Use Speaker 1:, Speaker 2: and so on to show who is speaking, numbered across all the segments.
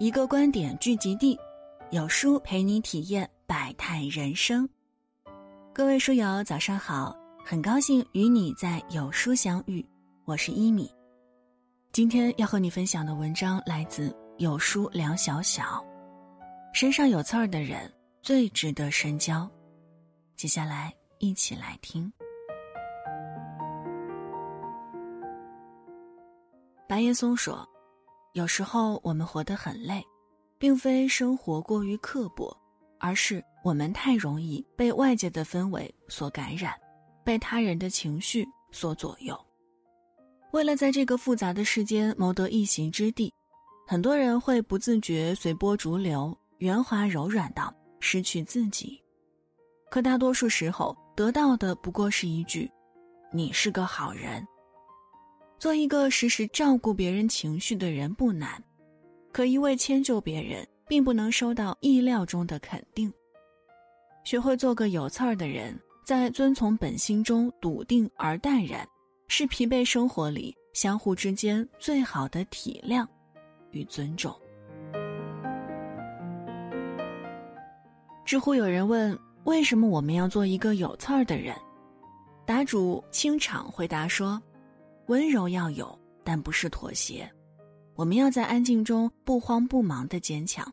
Speaker 1: 一个观点聚集地，有书陪你体验百态人生。各位书友，早上好，很高兴与你在有书相遇，我是一米。今天要和你分享的文章来自有书梁小小。身上有刺儿的人最值得深交。接下来一起来听。白岩松说。有时候我们活得很累，并非生活过于刻薄，而是我们太容易被外界的氛围所感染，被他人的情绪所左右。为了在这个复杂的世间谋得一席之地，很多人会不自觉随波逐流，圆滑柔软到失去自己。可大多数时候得到的不过是一句：“你是个好人。”做一个时时照顾别人情绪的人不难，可一味迁就别人，并不能收到意料中的肯定。学会做个有刺儿的人，在遵从本心中笃定而淡然，是疲惫生活里相互之间最好的体谅与尊重。知乎有人问：为什么我们要做一个有刺儿的人？答主清场回答说。温柔要有，但不是妥协。我们要在安静中不慌不忙的坚强，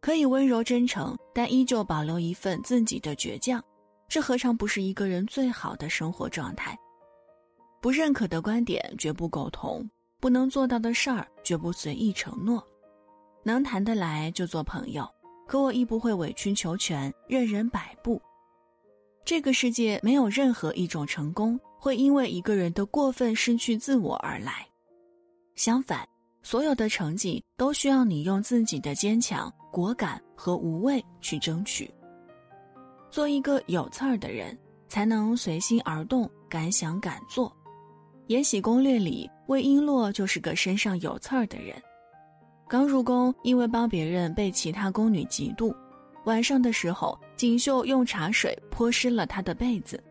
Speaker 1: 可以温柔真诚，但依旧保留一份自己的倔强。这何尝不是一个人最好的生活状态？不认可的观点绝不苟同，不能做到的事儿绝不随意承诺。能谈得来就做朋友，可我亦不会委曲求全，任人摆布。这个世界没有任何一种成功。会因为一个人的过分失去自我而来，相反，所有的成绩都需要你用自己的坚强、果敢和无畏去争取。做一个有刺儿的人，才能随心而动、敢想敢做。《延禧攻略》里，魏璎珞就是个身上有刺儿的人。刚入宫，因为帮别人被其他宫女嫉妒，晚上的时候，锦绣用茶水泼湿了她的被子。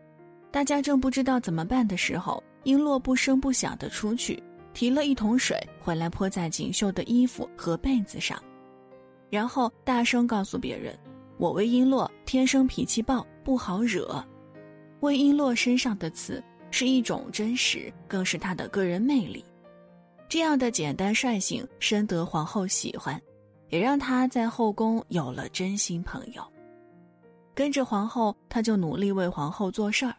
Speaker 1: 大家正不知道怎么办的时候，璎珞不声不响地出去，提了一桶水回来泼在锦绣的衣服和被子上，然后大声告诉别人：“我魏璎珞天生脾气暴，不好惹。”魏璎珞身上的刺是一种真实，更是她的个人魅力。这样的简单率性，深得皇后喜欢，也让她在后宫有了真心朋友。跟着皇后，她就努力为皇后做事儿。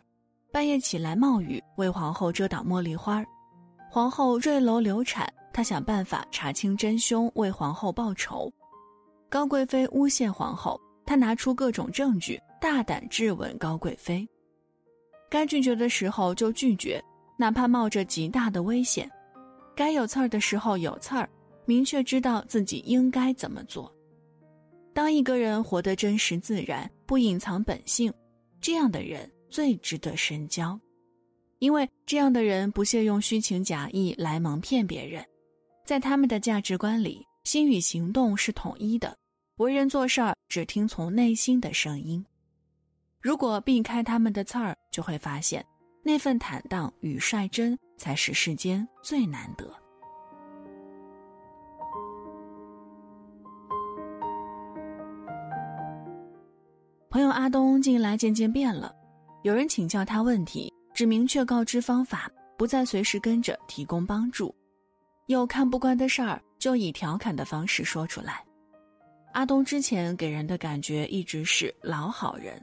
Speaker 1: 半夜起来冒雨为皇后遮挡茉莉花儿，皇后坠楼流产，她想办法查清真凶为皇后报仇。高贵妃诬陷皇后，她拿出各种证据，大胆质问高贵妃。该拒绝的时候就拒绝，哪怕冒着极大的危险。该有刺儿的时候有刺儿，明确知道自己应该怎么做。当一个人活得真实自然，不隐藏本性，这样的人。最值得深交，因为这样的人不屑用虚情假意来蒙骗别人，在他们的价值观里，心与行动是统一的，为人做事儿只听从内心的声音。如果避开他们的刺儿，就会发现那份坦荡与率真才是世间最难得。朋友阿东近来渐渐变了。有人请教他问题，只明确告知方法，不再随时跟着提供帮助。有看不惯的事儿，就以调侃的方式说出来。阿东之前给人的感觉一直是老好人，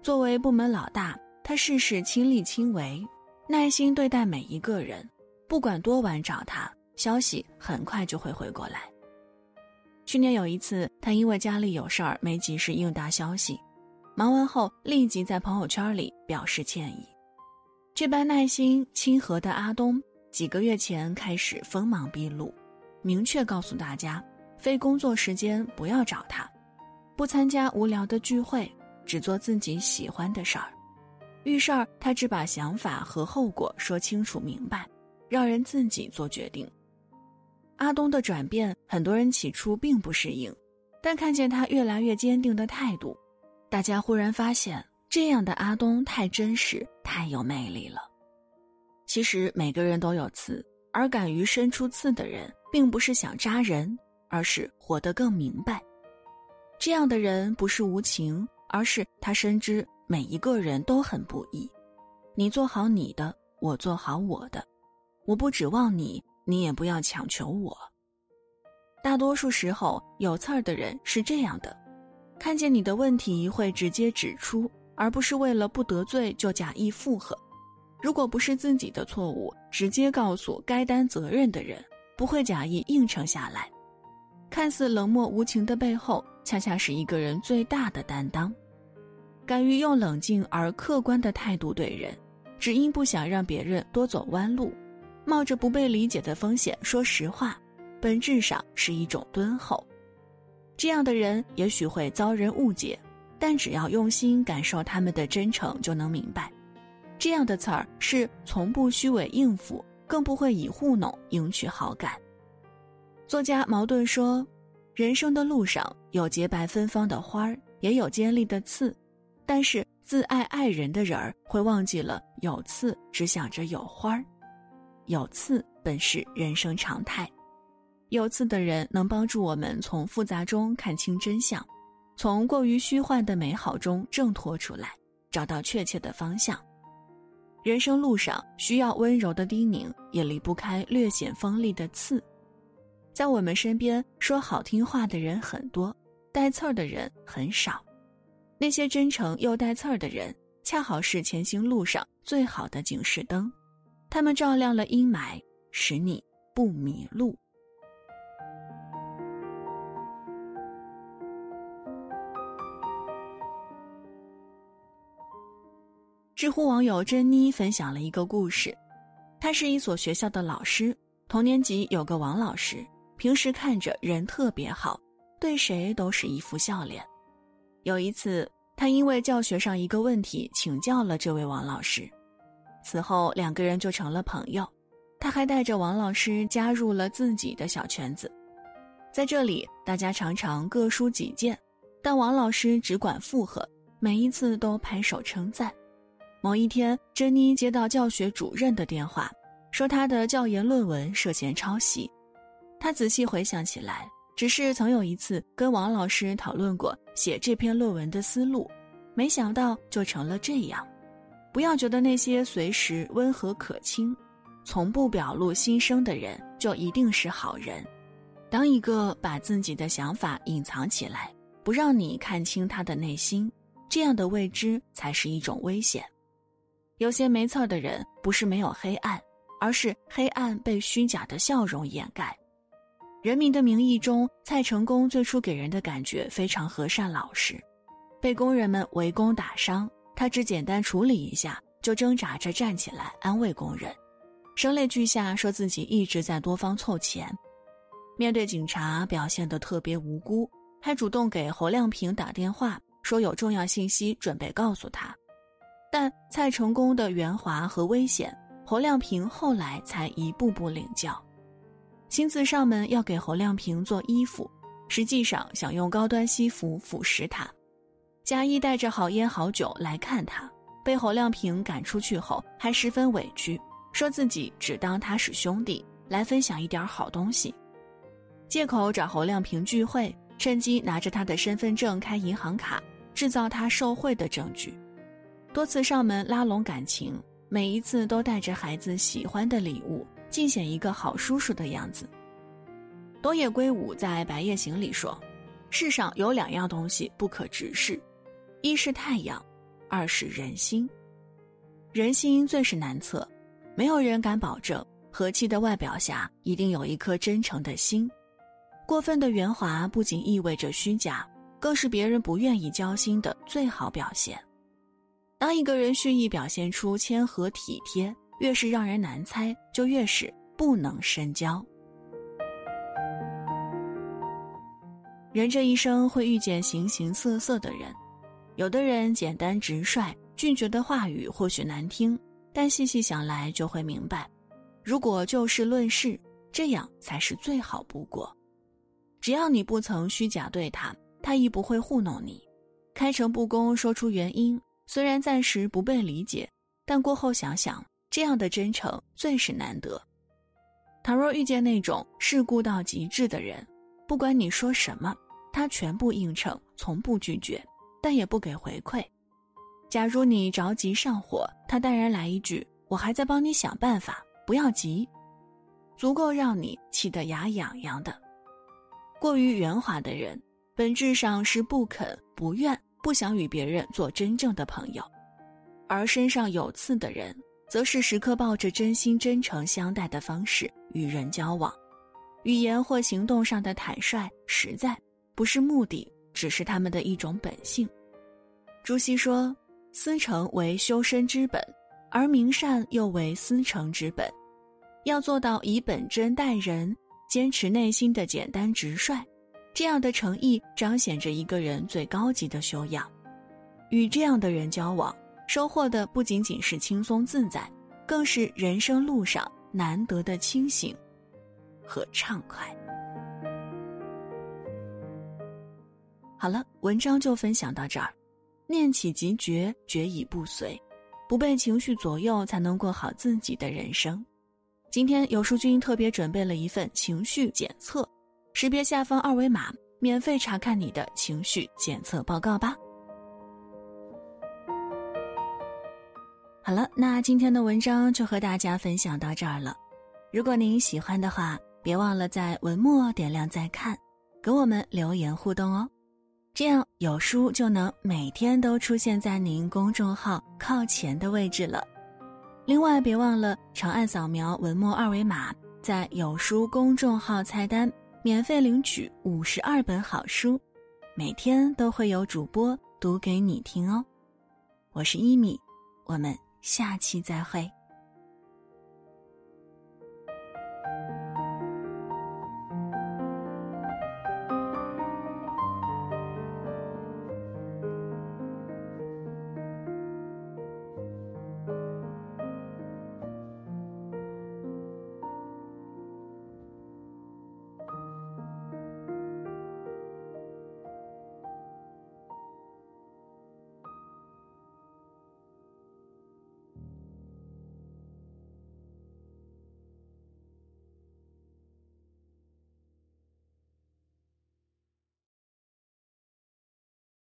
Speaker 1: 作为部门老大，他事事亲力亲为，耐心对待每一个人，不管多晚找他，消息很快就会回过来。去年有一次，他因为家里有事儿没及时应答消息。忙完后，立即在朋友圈里表示歉意。这般耐心亲和的阿东，几个月前开始锋芒毕露，明确告诉大家，非工作时间不要找他，不参加无聊的聚会，只做自己喜欢的事儿。遇事儿，他只把想法和后果说清楚明白，让人自己做决定。阿东的转变，很多人起初并不适应，但看见他越来越坚定的态度。大家忽然发现，这样的阿东太真实、太有魅力了。其实每个人都有刺，而敢于伸出刺的人，并不是想扎人，而是活得更明白。这样的人不是无情，而是他深知每一个人都很不易。你做好你的，我做好我的，我不指望你，你也不要强求我。大多数时候，有刺儿的人是这样的：看见你的问题会直接指出，而不是为了不得罪就假意附和。如果不是自己的错误，直接告诉该担责任的人，不会假意应承下来。看似冷漠无情的背后，恰恰是一个人最大的担当。敢于用冷静而客观的态度对人，只因不想让别人多走弯路，冒着不被理解的风险说实话，本质上是一种敦厚。这样的人也许会遭人误解，但只要用心感受他们的真诚，就能明白。这样的词儿是从不虚伪应付，更不会以糊弄赢取好感。作家茅盾说：“人生的路上有洁白芬芳的花儿，也有尖利的刺，但是自爱爱人的人儿会忘记了有刺，只想着有花儿。有刺本是人生常态，有刺的人能帮助我们从复杂中看清真相，从过于虚幻的美好中挣脱出来，找到确切的方向。”人生路上需要温柔的叮咛，也离不开略显锋利的刺。在我们身边说好听话的人很多，带刺儿的人很少。那些真诚又带刺儿的人，恰好是前行路上最好的警示灯，他们照亮了阴霾，使你不迷路。知乎网友珍妮分享了一个故事，她是一所学校的老师，同年级有个王老师，平时看着人特别好，对谁都是一副笑脸。有一次，他因为教学上一个问题请教了这位王老师，此后两个人就成了朋友。他还带着王老师加入了自己的小圈子，在这里大家常常各抒己见，但王老师只管附和，每一次都拍手称赞。某一天，珍妮接到教学主任的电话，说她的教研论文涉嫌抄袭。她仔细回想起来，只是曾有一次跟王老师讨论过写这篇论文的思路，没想到就成了这样。不要觉得那些随时温和可亲、从不表露心声的人就一定是好人。当一个把自己的想法隐藏起来，不让你看清他的内心，这样的未知才是一种危险。有些没刺儿的人，不是没有黑暗，而是黑暗被虚假的笑容掩盖。《人民的名义》中，蔡成功最初给人的感觉非常和善老实，被工人们围攻打伤，他只简单处理一下，就挣扎着站起来安慰工人，声泪俱下说自己一直在多方凑钱。面对警察，表现得特别无辜，还主动给侯亮平打电话，说有重要信息准备告诉他。但蔡成功的圆滑和危险，侯亮平后来才一步步领教。亲自上门要给侯亮平做衣服，实际上想用高端西服腐蚀他。假意带着好烟好酒来看他，被侯亮平赶出去后，还十分委屈，说自己只当他是兄弟来分享一点好东西，借口找侯亮平聚会，趁机拿着他的身份证开银行卡，制造他受贿的证据。多次上门拉拢感情，每一次都带着孩子喜欢的礼物，尽显一个好叔叔的样子。东野圭吾在《白夜行》里说：“世上有两样东西不可直视，一是太阳，二是人心。人心最是难测，没有人敢保证和气的外表下一定有一颗真诚的心。过分的圆滑不仅意味着虚假，更是别人不愿意交心的最好表现。”当一个人蓄意表现出谦和体贴，越是让人难猜，就越是不能深交。人这一生会遇见形形色色的人，有的人简单直率，拒绝的话语或许难听，但细细想来就会明白，如果就事论事，这样才是最好不过。只要你不曾虚假对他，他亦不会糊弄你，开诚布公说出原因。虽然暂时不被理解，但过后想想，这样的真诚最是难得。倘若遇见那种世故到极致的人，不管你说什么，他全部应承，从不拒绝，但也不给回馈。假如你着急上火，他淡然来一句：“我还在帮你想办法，不要急。”足够让你气得牙痒痒的。过于圆滑的人，本质上是不肯、不愿、不想与别人做真正的朋友；而身上有刺的人，则是时刻抱着真心真诚相待的方式与人交往。语言或行动上的坦率实在，不是目的，只是他们的一种本性。朱熹说：“思诚为修身之本，而明善又为思诚之本。”要做到以本真待人，坚持内心的简单直率，这样的诚意彰显着一个人最高级的修养。与这样的人交往，收获的不仅仅是轻松自在，更是人生路上难得的清醒和畅快。好了，文章就分享到这儿。念起即觉，觉已不随，不被情绪左右，才能过好自己的人生。今天有书君特别准备了一份情绪检测，识别下方二维码，免费查看你的情绪检测报告吧。好了，那今天的文章就和大家分享到这儿了。如果您喜欢的话，别忘了在文末点亮再看，给我们留言互动哦，这样有书就能每天都出现在您公众号靠前的位置了。另外，别忘了长按扫描文末二维码，在有书公众号菜单免费领取五十二本好书，每天都会有主播读给你听哦。我是一米，我们下期再会。